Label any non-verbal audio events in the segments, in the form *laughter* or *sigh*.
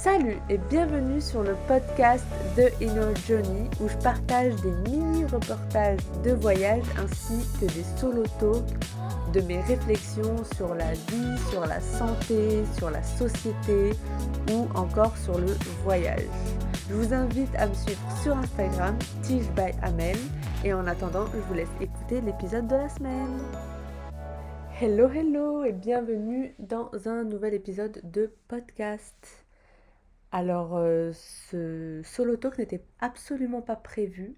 Salut et bienvenue sur le podcast de Inner Journey où je partage des mini-reportages de voyage ainsi que des solo talks de mes réflexions sur la vie, sur la santé, sur la société ou encore sur le voyage. Je vous invite à me suivre sur Instagram, Tige et en attendant, je vous laisse écouter l'épisode de la semaine. Hello, hello et bienvenue dans un nouvel épisode de podcast. Alors, euh, ce solo talk n'était absolument pas prévu,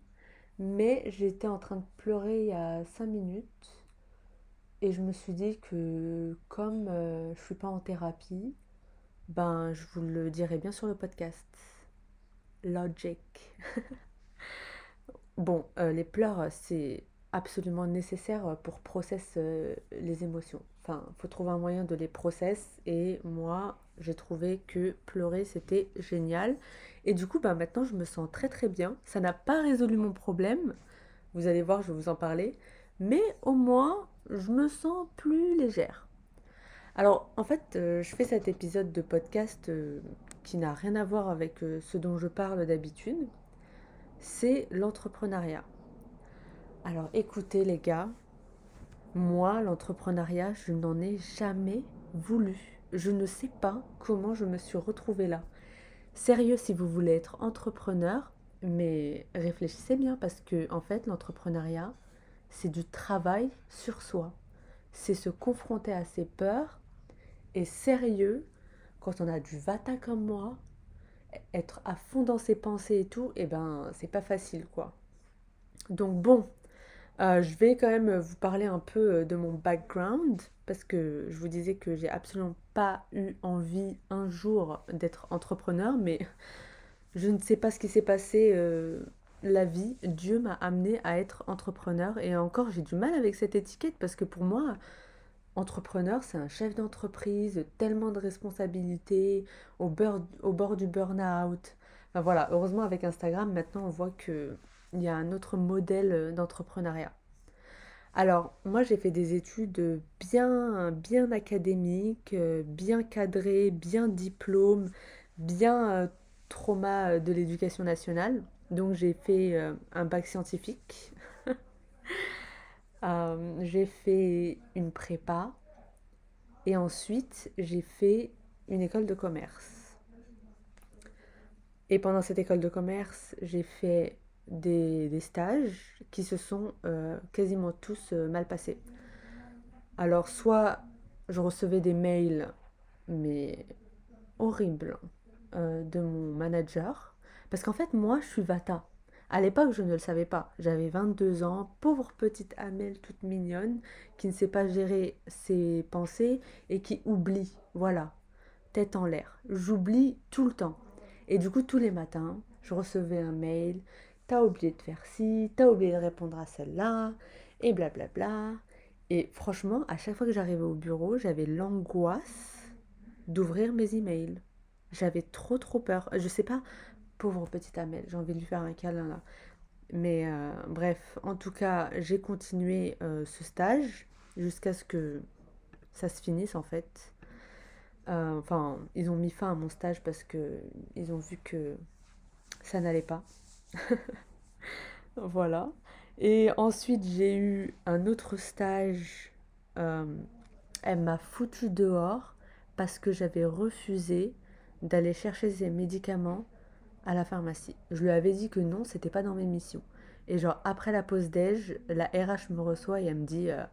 mais j'étais en train de pleurer il y a 5 minutes et je me suis dit que comme euh, je suis pas en thérapie, ben je vous le dirai bien sur le podcast. Logic. *laughs* bon, euh, les pleurs, c'est absolument nécessaire pour process les émotions. Enfin, faut trouver un moyen de les process et moi, j'ai trouvé que pleurer c'était génial. Et du coup, bah, maintenant je me sens très très bien. Ça n'a pas résolu mon problème. Vous allez voir, je vais vous en parler. Mais au moins, je me sens plus légère. Alors, en fait, euh, je fais cet épisode de podcast euh, qui n'a rien à voir avec euh, ce dont je parle d'habitude. C'est l'entrepreneuriat. Alors, écoutez les gars, moi, l'entrepreneuriat, je n'en ai jamais voulu je ne sais pas comment je me suis retrouvée là. Sérieux si vous voulez être entrepreneur, mais réfléchissez bien parce que en fait l'entrepreneuriat, c'est du travail sur soi. C'est se confronter à ses peurs et sérieux quand on a du vata comme moi, être à fond dans ses pensées et tout, et eh ben c'est pas facile quoi. Donc bon, euh, je vais quand même vous parler un peu euh, de mon background parce que je vous disais que j'ai absolument eu envie un jour d'être entrepreneur, mais je ne sais pas ce qui s'est passé. Euh, la vie, Dieu m'a amené à être entrepreneur et encore j'ai du mal avec cette étiquette parce que pour moi, entrepreneur c'est un chef d'entreprise, tellement de responsabilités, au, au bord du burn-out. Voilà, heureusement avec Instagram maintenant on voit que il y a un autre modèle d'entrepreneuriat. Alors, moi, j'ai fait des études bien, bien académiques, bien cadrées, bien diplôme, bien euh, trauma de l'éducation nationale. Donc, j'ai fait euh, un bac scientifique. *laughs* Euh, j'ai fait une prépa. Et ensuite, j'ai fait une école de commerce. Et pendant cette école de commerce, j'ai fait des, stages qui se sont euh, quasiment tous euh, mal passés. Alors soit je recevais des mails, mais horribles, euh, de mon manager, parce qu'en fait moi je suis Vata. À l'époque, je ne le savais pas. J'avais 22 ans, pauvre petite Amel toute mignonne, qui ne sait pas gérer ses pensées et qui oublie. Voilà, tête en l'air. J'oublie tout le temps. Et du coup, tous les matins, je recevais un mail t'as oublié de faire ci, t'as oublié de répondre à celle-là, et blablabla. Et franchement, à chaque fois que j'arrivais au bureau, j'avais l'angoisse d'ouvrir mes emails. J'avais trop trop peur. Je sais pas, pauvre petite Amel, j'ai envie de lui faire un câlin là. Mais euh, bref, en tout cas, j'ai continué euh, ce stage jusqu'à ce que ça se finisse en fait. Euh, enfin, ils ont mis fin à mon stage parce que ils ont vu que ça n'allait pas. *laughs* Voilà. Et ensuite, j'ai eu un autre stage. Euh, elle m'a foutu dehors parce que j'avais refusé d'aller chercher ses médicaments à la pharmacie. Je lui avais dit que non, c'était pas dans mes missions. Et genre après la pause déj, la RH me reçoit et elle me dit euh,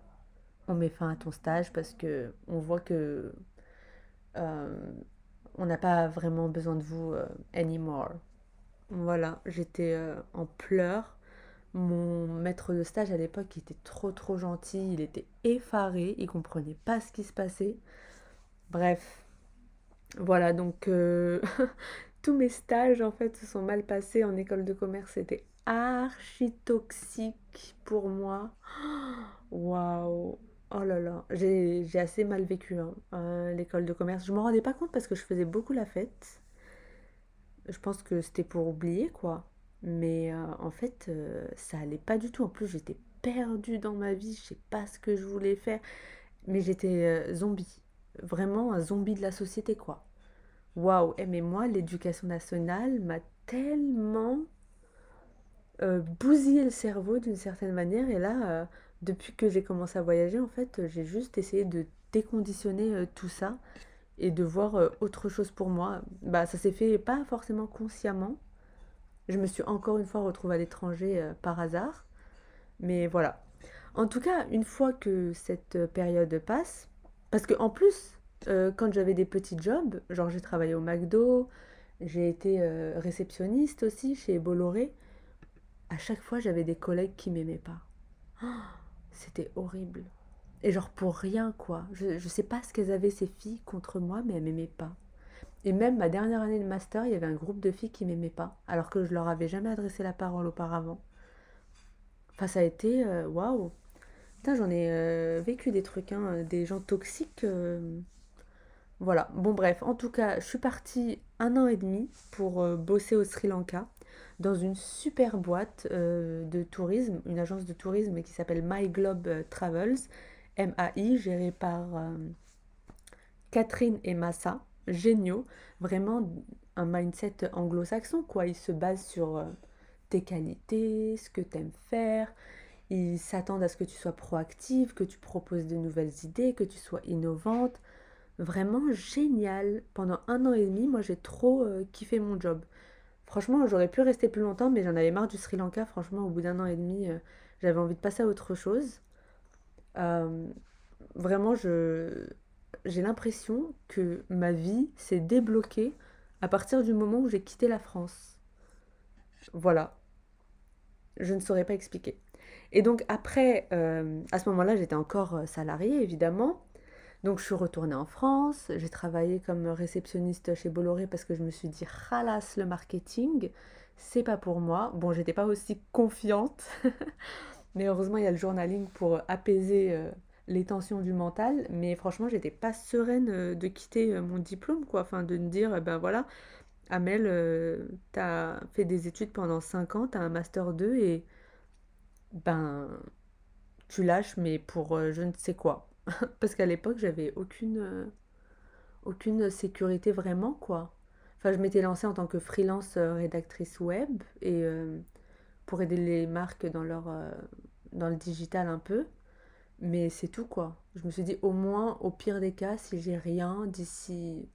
on met fin à ton stage parce que on voit que euh, on n'a pas vraiment besoin de vous anymore. Voilà, j'étais euh, en pleurs. Mon maître de stage à l'époque était trop trop gentil, il était effaré, il comprenait pas ce qui se passait. Bref, voilà, donc euh, *laughs* tous mes stages en fait se sont mal passés en école de commerce, c'était archi toxique pour moi. *gasps* Waouh, oh là là, j'ai assez mal vécu hein, euh, l'école de commerce. Je m'en rendais pas compte parce que je faisais beaucoup la fête je pense que c'était pour oublier quoi. Mais euh, en fait, euh, ça allait pas du tout. En plus, j'étais perdue dans ma vie, je sais pas ce que je voulais faire. Mais j'étais euh, zombie. Vraiment un zombie de la société quoi. waouh, eh, mais moi, l'éducation nationale m'a tellement bousillé le cerveau d'une certaine manière. Et là, depuis que j'ai commencé à voyager, en fait, j'ai juste essayé de déconditionner tout ça et de voir euh, autre chose pour moi. Bah, ça s'est fait pas forcément consciemment. Je me suis encore une fois retrouvée à l'étranger euh, par hasard. Mais voilà. En tout cas, une fois que cette euh, période passe, parce que en plus, quand j'avais des petits jobs, genre j'ai travaillé au McDo, j'ai été réceptionniste aussi chez Bolloré, à chaque fois j'avais des collègues qui m'aimaient pas. Oh, c'était horrible. Et genre pour rien quoi. Je, je sais pas ce qu'elles avaient ces filles contre moi, mais elles m'aimaient pas. Et même ma dernière année de master, il y avait un groupe de filles qui m'aimaient pas, alors que je leur avais jamais adressé la parole auparavant. Enfin, ça a été euh, waouh. Putain, j'en ai euh, vécu des trucs, hein, des gens toxiques. euh, Voilà. Bon, bref, en tout cas, je suis partie un an et demi pour bosser au Sri Lanka dans une super boîte de tourisme, une agence de tourisme qui s'appelle My Globe Travels, MAI, gérée par euh, Catherine et Massa. Géniaux. Vraiment un mindset anglo-saxon, quoi. Ils se basent sur euh, tes qualités, ce que tu aimes faire. Ils s'attendent à ce que tu sois proactive, que tu proposes de nouvelles idées, que tu sois innovante. Vraiment génial. Pendant un an et demi, moi j'ai trop euh, kiffé mon job. Franchement, j'aurais pu rester plus longtemps, mais j'en avais marre du Sri Lanka. Franchement, au bout d'un an et demi, j'avais envie de passer à autre chose. Euh, vraiment, je, j'ai l'impression que ma vie s'est débloquée à partir du moment où j'ai quitté la France. Voilà, je ne saurais pas expliquer. Et donc après, euh, à ce moment-là, j'étais encore euh, salariée, évidemment. Donc je suis retournée en France, j'ai travaillé comme réceptionniste chez Bolloré parce que je me suis dit, ralasse le marketing, c'est pas pour moi. Bon, j'étais pas aussi confiante, *laughs* mais heureusement il y a le journaling pour apaiser euh, les tensions du mental. Mais franchement, j'étais pas sereine euh, de quitter euh, mon diplôme, quoi. Enfin, de me dire, ben voilà, Amel, euh, t'as fait des études pendant 5 ans, t'as un master 2 et ben tu lâches, mais pour euh, je ne sais quoi. *laughs* Parce qu'à l'époque, j'avais aucune, euh, aucune sécurité vraiment, quoi. Enfin, je m'étais lancée en tant que freelance euh, rédactrice web et euh, pour aider les marques dans leur, euh, dans le digital un peu. Mais c'est tout, quoi. Je me suis dit, au moins, au pire des cas, si j'ai rien d'ici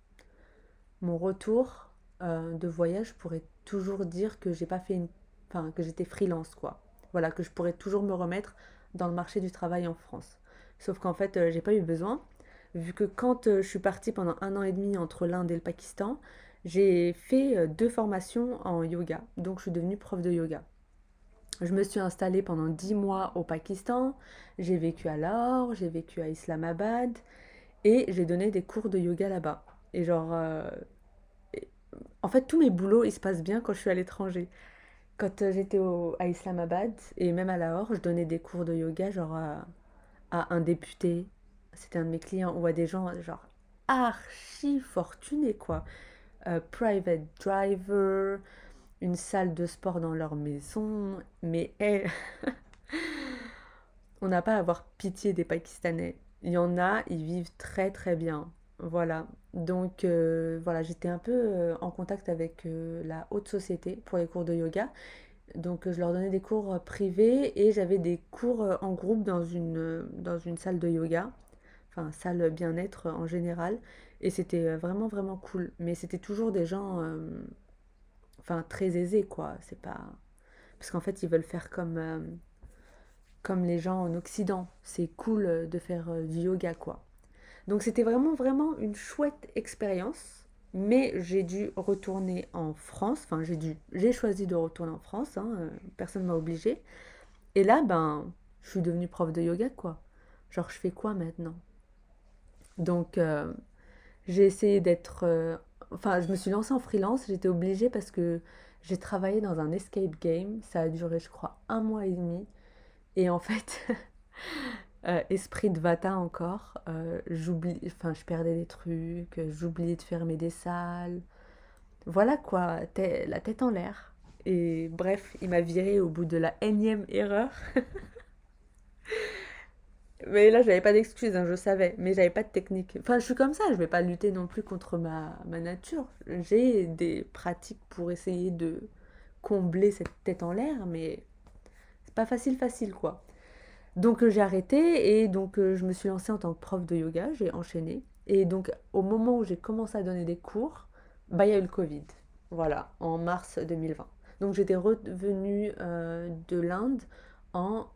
mon retour euh, de voyage, je pourrais toujours dire que j'ai pas fait une... Enfin, que j'étais freelance, quoi. Voilà, que je pourrais toujours me remettre dans le marché du travail en France. Sauf qu'en fait, euh, j'ai pas eu besoin, vu que quand euh, je suis partie pendant un an et demi entre l'Inde et le Pakistan, j'ai fait deux formations en yoga. Donc, je suis devenue prof de yoga. Je me suis installée pendant dix mois au Pakistan, j'ai vécu à Lahore, j'ai vécu à Islamabad et j'ai donné des cours de yoga là-bas. Et genre, euh, en fait, tous mes boulots, ils se passent bien quand je suis à l'étranger. Quand euh, j'étais à Islamabad et même à Lahore, je donnais des cours de yoga genre à, à un député, c'était un de mes clients, ou à des gens genre archi fortunés quoi. Euh, private driver, une salle de sport dans leur maison, mais *laughs* on n'a pas à avoir pitié des Pakistanais. Il y en a, ils vivent très très bien. Voilà. Donc euh, voilà, j'étais un peu euh, en contact avec euh, la haute société pour les cours de yoga. Donc je leur donnais des cours privés et j'avais des cours en groupe dans une, dans une salle de yoga, enfin salle bien-être en général. Et c'était vraiment vraiment cool. Mais c'était toujours des gens, enfin très aisés quoi. C'est pas... Parce qu'en fait ils veulent faire comme, euh, comme les gens en Occident. C'est cool euh, de faire euh, du yoga quoi. Donc c'était vraiment vraiment une chouette expérience. Mais j'ai dû retourner en France. Enfin j'ai dû, j'ai choisi de retourner en France. hein, personne ne m'a obligée. Et là ben je suis devenue prof de yoga quoi. Genre je fais quoi maintenant? Donc j'ai essayé d'être... Enfin, je me suis lancée en freelance, j'étais obligée parce que j'ai travaillé dans un escape game. Ça a duré, je crois, un mois et demi. Et en fait, *laughs* euh, esprit de Vata encore, euh, j'oublie, enfin, je perdais des trucs, j'oubliais de fermer des salles. Voilà quoi, la tête en l'air. Et bref, il m'a virée au bout de la énième erreur. *laughs* Mais là, j'avais pas d'excuses, hein, je savais, mais j'avais pas de technique. Enfin, je suis comme ça, je vais pas lutter non plus contre ma, ma nature. J'ai des pratiques pour essayer de combler cette tête en l'air, mais c'est pas facile, facile, quoi. Donc euh, j'ai arrêté et donc euh, je me suis lancée en tant que prof de yoga, j'ai enchaîné. Et donc au moment où j'ai commencé à donner des cours, bah il y a eu le Covid. Voilà, en mars 2020. Donc j'étais revenue euh, de l'Inde en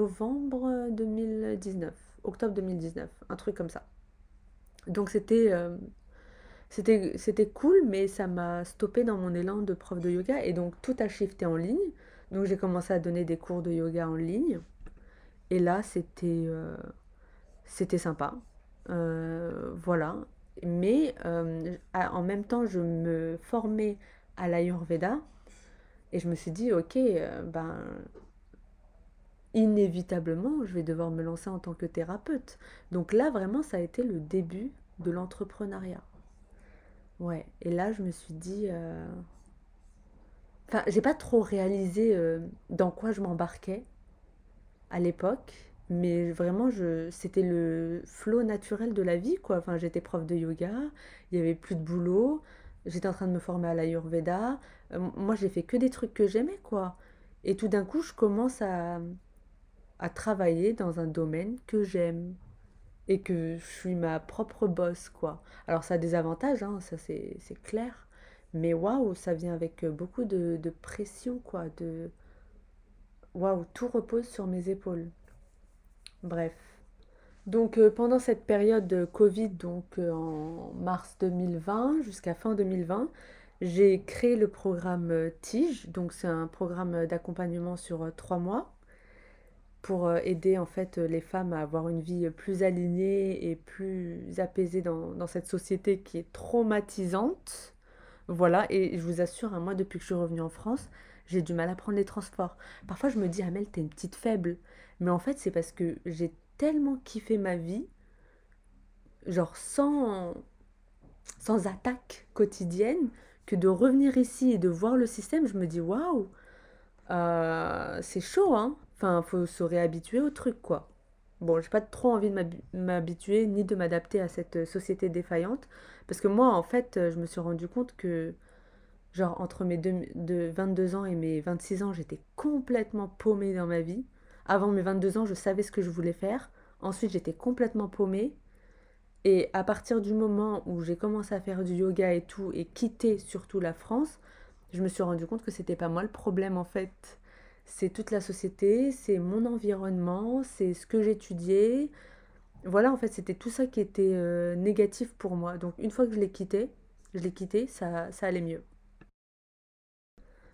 novembre 2019, octobre 2019, un truc comme ça. Donc c'était c'était c'était cool, mais ça m'a stoppé dans mon élan de prof de yoga et donc tout a shifté en ligne. Donc j'ai commencé à donner des cours de yoga en ligne. Et là, c'était euh, c'était sympa. Euh, voilà. Mais euh, en même temps, je me formais à l'Ayurveda et je me suis dit, ok, ben, inévitablement, je vais devoir me lancer en tant que thérapeute. Donc là, vraiment, ça a été le début de l'entrepreneuriat. Ouais, et là, je me suis dit. Enfin, j'ai pas trop réalisé dans quoi je m'embarquais à l'époque, mais vraiment, je, c'était le flot naturel de la vie, quoi. Enfin, j'étais prof de yoga, il y avait plus de boulot, j'étais en train de me former à l'Ayurveda. Euh, moi, j'ai fait que des trucs que j'aimais, quoi. Et tout d'un coup, je commence à, à travailler dans un domaine que j'aime et que je suis ma propre boss, quoi. Alors, ça a des avantages, hein, ça c'est, clair. Mais waouh, ça vient avec beaucoup de, pression, quoi, de waouh, tout repose sur mes épaules. Bref. Donc euh, pendant cette période de Covid, donc euh, en mars 2020 jusqu'à fin 2020, j'ai créé le programme euh, TIGE. Donc c'est un programme d'accompagnement sur trois mois pour aider en fait les femmes à avoir une vie plus alignée et plus apaisée dans, cette société qui est traumatisante. Voilà, et je vous assure, hein, moi depuis que je suis revenue en France, j'ai du mal à prendre les transports. Parfois, je me dis, Amel, t'es une petite faible. Mais en fait, c'est parce que j'ai tellement kiffé ma vie, genre sans, sans attaque quotidienne, que de revenir ici et de voir le système, je me dis, waouh, euh, c'est chaud, hein. Enfin, faut se réhabituer au truc, quoi. Bon, j'ai pas trop envie de m'habituer ni de m'adapter à cette société défaillante. Parce que moi, en fait, je me suis rendu compte que Genre, entre mes deux, de 22 ans et mes 26 ans, j'étais complètement paumée dans ma vie. Avant mes 22 ans, je savais ce que je voulais faire. Ensuite, j'étais complètement paumée. Et à partir du moment où j'ai commencé à faire du yoga et tout, et quitter surtout la France, je me suis rendu compte que c'était pas moi le problème en fait. C'est toute la société, c'est mon environnement, c'est ce que j'étudiais. Voilà, en fait, c'était tout ça qui était euh, négatif pour moi. Donc, une fois que je l'ai quitté, je l'ai quitté, ça, allait mieux.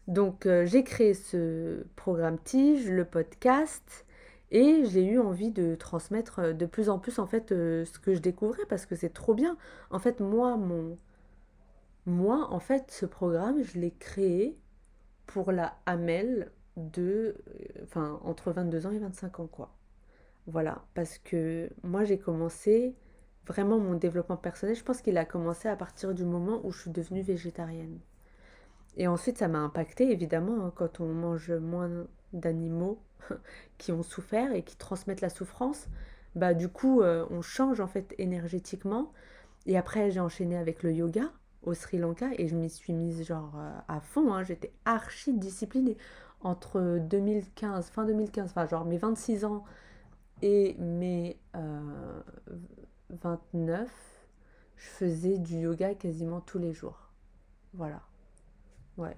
Donc euh, j'ai créé ce programme Tige, le podcast, et j'ai eu envie de transmettre euh, de plus en plus en fait ce que je découvrais parce que c'est trop bien. En fait, moi, mon, moi, en fait, ce programme, je l'ai créé pour la Amel de, enfin, entre 22 ans et 25 ans, quoi. Voilà, parce que moi, j'ai commencé vraiment mon développement personnel. Je pense qu'il a commencé à partir du moment où je suis devenue végétarienne. Et ensuite, ça m'a impacté, évidemment, hein, quand on mange moins d'animaux *laughs* qui ont souffert et qui transmettent la souffrance. Bah, du coup, euh, on change en fait énergétiquement. Et après, j'ai enchaîné avec le yoga au Sri Lanka et je m'y suis mise genre euh, à fond. Hein. J'étais archi disciplinée. Entre 2015, fin 2015, enfin genre mes 26 ans et mes 29, euh, je faisais du yoga quasiment tous les jours. Voilà. Ouais.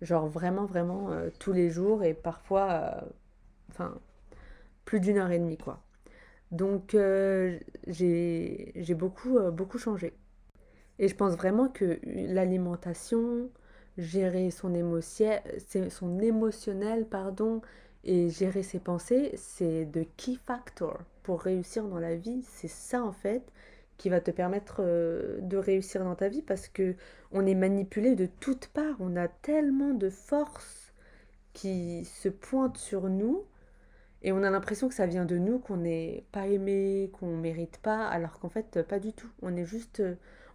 Genre vraiment, vraiment euh, tous les jours et parfois, euh, enfin, plus d'une heure et demie, quoi. Donc, j'ai beaucoup, beaucoup changé. Et je pense vraiment que l'alimentation, gérer son émotion, son émotionnel, pardon, et gérer ses pensées, c'est de key factor pour réussir dans la vie. C'est ça en fait qui va te permettre euh, de réussir dans ta vie parce que on est manipulé de toutes parts, on a tellement de forces qui se pointent sur nous et on a l'impression que ça vient de nous, qu'on n'est pas aimé, qu'on mérite pas, alors qu'en fait pas du tout. On est juste,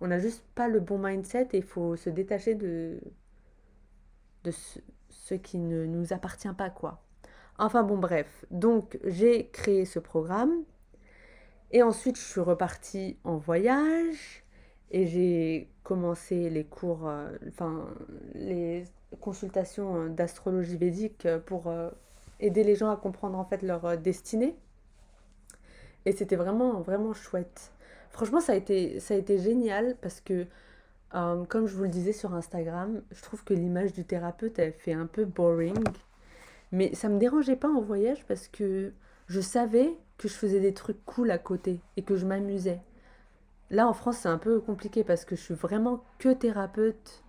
on n'a juste pas le bon mindset et il faut se détacher de de ce, qui ne nous appartient pas quoi. Enfin bon, bref. Donc, j'ai créé ce programme. Et ensuite, je suis repartie en voyage. Et j'ai commencé les cours, euh, enfin, les consultations d'astrologie védique pour euh, aider les gens à comprendre en fait leur euh, destinée. Et c'était vraiment, vraiment chouette. Franchement, ça a été, ça a été génial parce que, comme je vous le disais sur Instagram, je trouve que l'image du thérapeute, elle fait un peu boring. Mais ça me dérangeait pas en voyage parce que je savais que je faisais des trucs cool à côté et que je m'amusais. Là, en France, c'est un peu compliqué parce que je suis vraiment que thérapeute.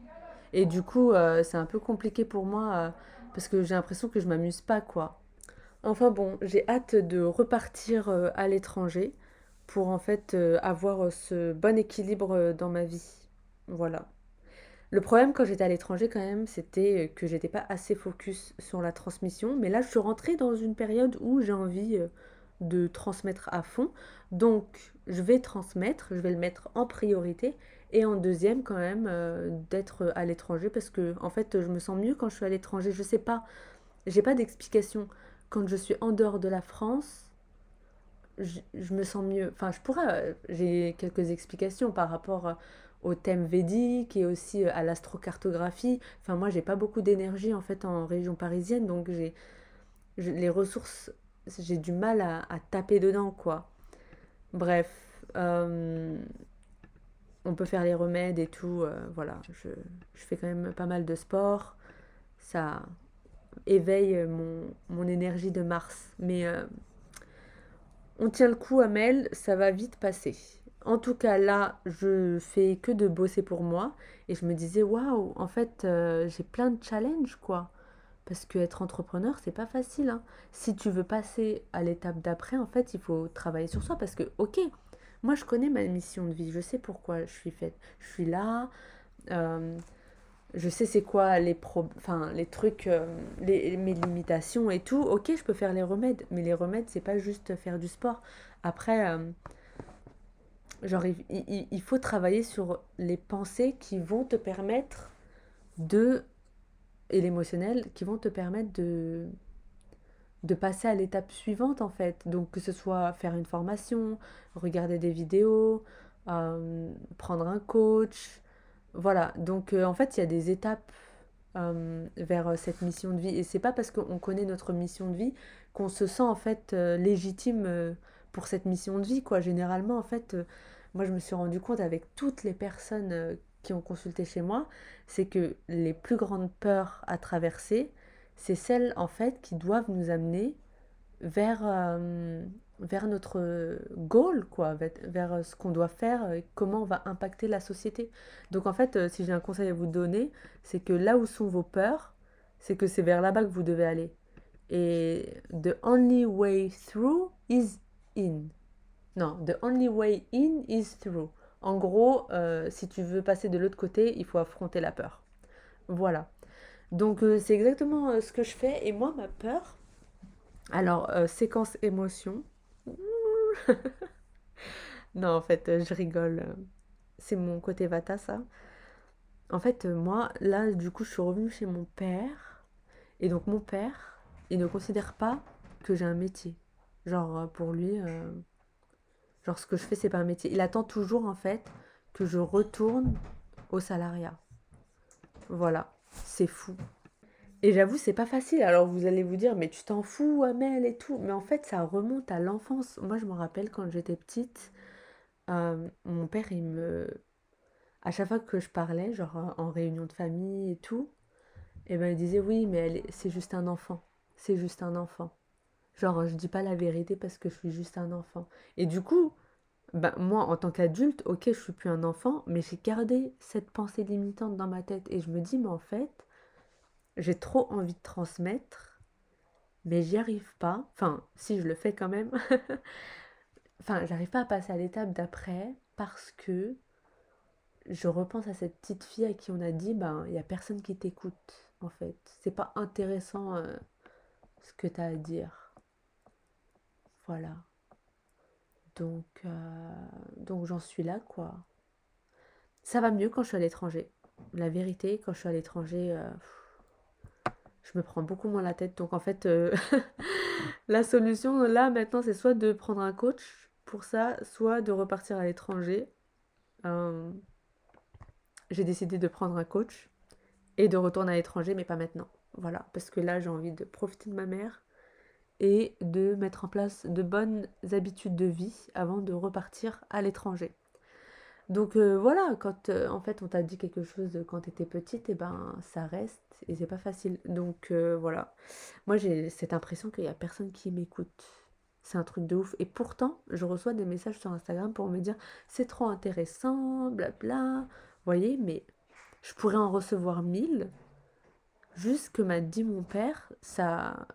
Et du coup, euh, c'est un peu compliqué pour moi euh, parce que j'ai l'impression que je m'amuse pas, quoi. Enfin bon, j'ai hâte de repartir euh, à l'étranger pour en fait avoir ce bon équilibre dans ma vie. Voilà. Le problème quand j'étais à l'étranger quand même, c'était que j'étais pas assez focus sur la transmission. Mais là, je suis rentrée dans une période où j'ai envie de transmettre à fond. Donc, je vais transmettre, je vais le mettre en priorité. Et en deuxième, quand même, euh, d'être à l'étranger parce que, en fait, je me sens mieux quand je suis à l'étranger. Je sais pas, j'ai pas d'explication. Quand je suis en dehors de la France, je, je me sens mieux. Enfin, je pourrais, euh, j'ai quelques explications par rapport euh, au thème védique et aussi à l'astrocartographie. Enfin, moi, j'ai pas beaucoup d'énergie en fait en région parisienne, donc j'ai les ressources j'ai du mal à, taper dedans, quoi. Bref, euh, on peut faire les remèdes et tout. Euh, voilà, je, fais quand même pas mal de sport. Ça éveille mon, énergie de Mars. Mais euh, on tient le coup, Amel, ça va vite passer. En tout cas, là, je fais que de bosser pour moi. Et je me disais, waouh, en fait, j'ai plein de challenges, quoi. Parce que être entrepreneur, c'est pas facile. Hein. Si tu veux passer à l'étape d'après, en fait, il faut travailler sur soi. Parce que, ok, moi je connais ma mission de vie, je sais pourquoi je suis faite. Je suis là, euh, je sais c'est quoi les, pro les trucs, euh, mes limitations et tout. Ok, je peux faire les remèdes, mais les remèdes, c'est pas juste faire du sport. Après, euh, genre, il, il faut travailler sur les pensées qui vont te permettre de et l'émotionnel qui vont te permettre de, de passer à l'étape suivante en fait. Donc que ce soit faire une formation, regarder des vidéos, euh, prendre un coach. Voilà, donc euh, en fait il y a des étapes euh, vers cette mission de vie. Et c'est pas parce qu'on connaît notre mission de vie qu'on se sent en fait légitime pour cette mission de vie. Quoi. Généralement en fait, moi je me suis rendu compte avec toutes les personnes qui ont consulté chez moi, c'est que les plus grandes peurs à traverser, c'est celles en fait qui doivent nous amener vers, euh, vers notre goal, quoi, vers ce qu'on doit faire, comment on va impacter la société. Donc en fait, euh, si j'ai un conseil à vous donner, c'est que là où sont vos peurs, c'est que c'est vers là-bas que vous devez aller. Et the only way through is in. Non, the only way in is through. En gros, euh, si tu veux passer de l'autre côté, il faut affronter la peur. Voilà. Donc euh, c'est exactement euh, ce que je fais. Et moi, ma peur, alors séquence émotion. *laughs* non, en fait, je rigole. C'est mon côté vata, ça. En fait, moi, là, du coup, je suis revenue chez mon père. Et donc, mon père, il ne considère pas que j'ai un métier. Genre, pour lui, Genre, ce que je fais, c'est pas un métier. Il attend toujours, en fait, que je retourne au salariat. Voilà, c'est fou. Et j'avoue, c'est pas facile. Alors vous allez vous dire, mais tu t'en fous, Amel et tout. Mais en fait, ça remonte à l'enfance. Moi, je me rappelle quand j'étais petite, euh, mon père, il me. À chaque fois que je parlais, genre en réunion de famille et tout, et eh ben, il disait, oui, mais c'est juste un enfant. C'est juste un enfant. Genre, je dis pas la vérité parce que je suis juste un enfant. Et du coup, ben, moi, en tant qu'adulte, ok, je suis plus un enfant, mais j'ai gardé cette pensée limitante dans ma tête. Et je me dis, mais en fait, j'ai trop envie de transmettre, mais j'y arrive pas. Enfin, si je le fais quand même. *laughs* enfin, j'arrive pas à passer à l'étape d'après parce que je repense à cette petite fille à qui on a dit, ben, il y a personne qui t'écoute, en fait. C'est pas intéressant euh, ce que tu as à dire. Voilà. Donc, euh, donc j'en suis là, quoi. Ça va mieux quand je suis à l'étranger. La vérité, quand je suis à l'étranger, euh, je me prends beaucoup moins la tête. Donc en fait, euh, *laughs* la solution là maintenant, c'est soit de prendre un coach pour ça, soit de repartir à l'étranger. J'ai décidé de prendre un coach et de retourner à l'étranger, mais pas maintenant. Voilà, parce que là, j'ai envie de profiter de ma mère et de mettre en place de bonnes habitudes de vie avant de repartir à l'étranger. Donc euh, voilà, quand euh, en fait on t'a dit quelque chose quand tu étais petite, et eh ben ça reste et c'est pas facile. Donc euh, voilà, moi j'ai cette impression qu'il y a personne qui m'écoute. C'est un truc de ouf. Et pourtant, je reçois des messages sur Instagram pour me dire c'est trop intéressant, blabla. Vous voyez, mais je pourrais en recevoir mille. Juste que m'a dit mon père, ça,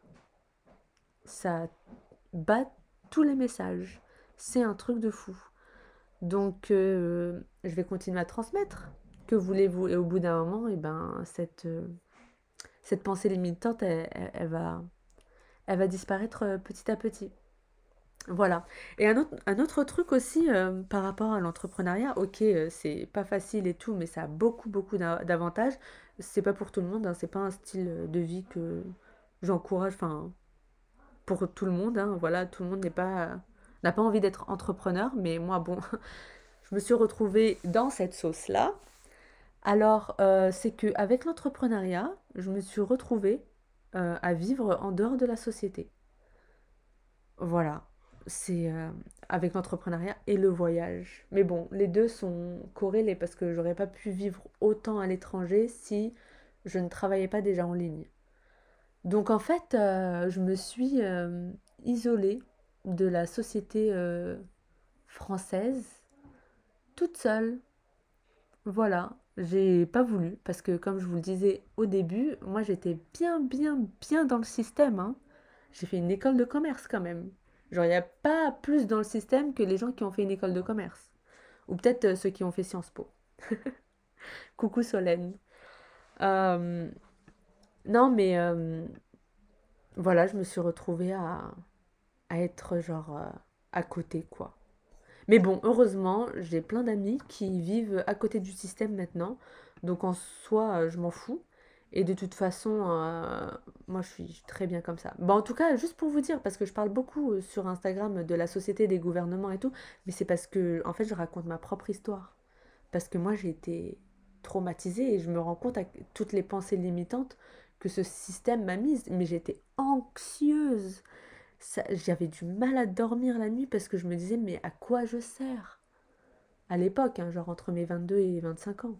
ça bat tous les messages. C'est un truc de fou. Donc, euh, je vais continuer à transmettre. Que voulez-vous? Et au bout d'un moment, et eh ben, cette, euh, cette pensée limitante, elle, va, elle va disparaître euh, petit à petit. Voilà. Et un autre, un autre truc aussi par rapport à l'entrepreneuriat, ok, c'est pas facile et tout, mais ça a beaucoup, beaucoup d'avantages. C'est pas pour tout le monde, hein, c'est pas un style de vie que j'encourage, enfin, pour tout le monde, hein, voilà, tout le monde n'est pas n'a pas envie d'être entrepreneur, mais moi, bon, *laughs* je me suis retrouvée dans cette sauce-là. Alors, euh, c'est que avec l'entrepreneuriat, je me suis retrouvée euh, à vivre en dehors de la société. Voilà, c'est euh, avec l'entrepreneuriat et le voyage. Mais bon, les deux sont corrélés parce que j'aurais pas pu vivre autant à l'étranger si je ne travaillais pas déjà en ligne. Donc en fait, je me suis isolée de la société euh, française toute seule. Voilà, j'ai pas voulu parce que comme je vous le disais au début, moi j'étais bien bien bien dans le système. Hein. J'ai fait une école de commerce quand même. Genre il n'y a pas plus dans le système que les gens qui ont fait une école de commerce. Ou peut-être euh, ceux qui ont fait Sciences Po. *laughs* Coucou Solène. Euh, non mais voilà, je me suis retrouvée à, être genre euh, à côté quoi. Mais bon, heureusement, j'ai plein d'amis qui vivent à côté du système maintenant. Donc en soi, euh, je m'en fous. Et de toute façon, euh, moi je suis très bien comme ça. Bon, en tout cas, juste pour vous dire, parce que je parle beaucoup sur Instagram de la société, des gouvernements et tout, mais c'est parce que, en fait, je raconte ma propre histoire. Parce que moi, j'ai été traumatisée et je me rends compte à toutes les pensées limitantes que ce système m'a mise. Mais j'étais anxieuse j'avais du mal à dormir la nuit parce que je me disais, mais à quoi je sers? À l'époque, hein, genre entre mes 22 et 25 ans.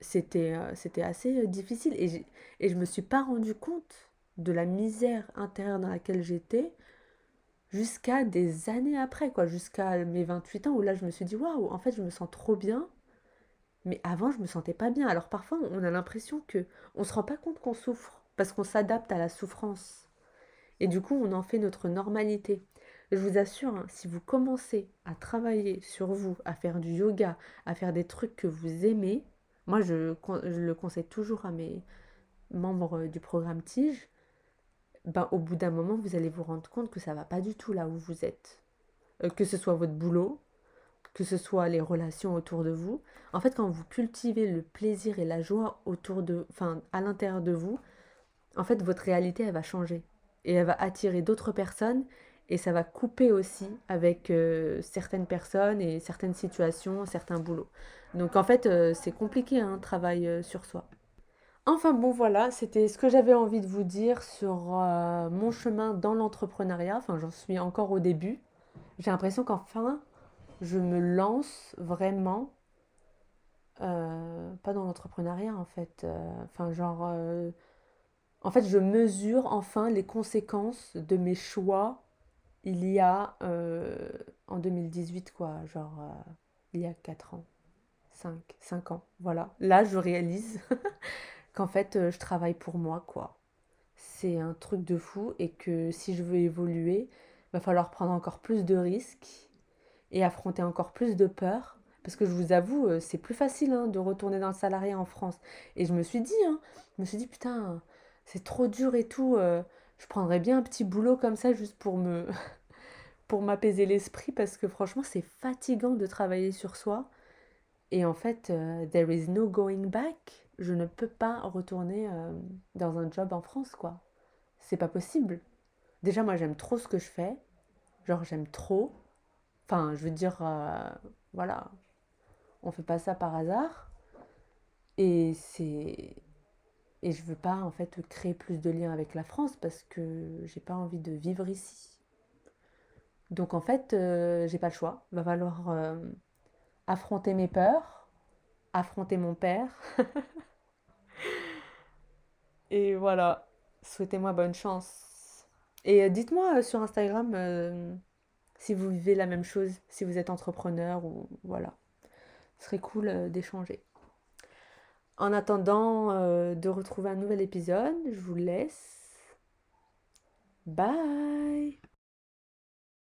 C'était euh, assez euh, difficile et, et je me suis pas rendu compte de la misère intérieure dans laquelle j'étais jusqu'à des années après, quoi, jusqu'à mes 28 ans où là je me suis dit, waouh, en fait je me sens trop bien. Mais avant, je me sentais pas bien. Alors parfois, on a l'impression que on se rend pas compte qu'on souffre parce qu'on s'adapte à la souffrance. Et du coup, on en fait notre normalité. Je vous assure, hein, si vous commencez à travailler sur vous, à faire du yoga, à faire des trucs que vous aimez, moi je, le conseille toujours à mes membres du programme Tige, ben, au bout d'un moment, vous allez vous rendre compte que ça va pas du tout là où vous êtes. Euh, que ce soit votre boulot, que ce soit les relations autour de vous. En fait, quand vous cultivez le plaisir et la joie autour de, enfin, à l'intérieur de vous, en fait, votre réalité, elle va changer et elle va attirer d'autres personnes et ça va couper aussi avec euh, certaines personnes et certaines situations, certains boulots. Donc en fait, euh, c'est compliqué un hein, travail euh, sur soi. Enfin bon voilà, c'était ce que j'avais envie de vous dire sur mon chemin dans l'entrepreneuriat. Enfin, j'en suis encore au début. J'ai l'impression qu'enfin, je me lance vraiment. pas dans l'entrepreneuriat en fait. Enfin, genre en fait, je mesure enfin les conséquences de mes choix il y a euh, en 2018, quoi, genre euh, il y a 4 ans, 5, 5 ans, voilà. Là, je réalise *laughs* qu'en fait, euh, je travaille pour moi, quoi. C'est un truc de fou et que si je veux évoluer, va falloir prendre encore plus de risques et affronter encore plus de peurs. Parce que je vous avoue, c'est plus facile hein, de retourner dans le salariat en France. Et je me suis dit, hein, je me suis dit, putain, c'est trop dur et tout. Euh, je prendrais bien un petit boulot comme ça juste pour me *laughs* pour m'apaiser l'esprit parce que franchement c'est fatigant de travailler sur soi. Et en fait, euh, there is no going back. je ne peux pas retourner euh, dans un job en France, quoi. C'est pas possible. Déjà, moi, j'aime trop ce que je fais. Genre, j'aime trop. Enfin, je veux dire, euh, voilà, on fait pas ça par hasard. Et c'est. Et je veux pas, en fait, créer plus de liens avec la France parce que j'ai pas envie de vivre ici. Donc, en fait, euh, j'ai pas le choix. Va falloir affronter mes peurs, affronter mon père. *laughs* Et voilà, souhaitez-moi bonne chance. Et euh, dites-moi euh, sur Instagram euh, si vous vivez la même chose, si vous êtes entrepreneur ou voilà. Ce serait cool d'échanger. En attendant de retrouver un nouvel épisode, je vous laisse. Bye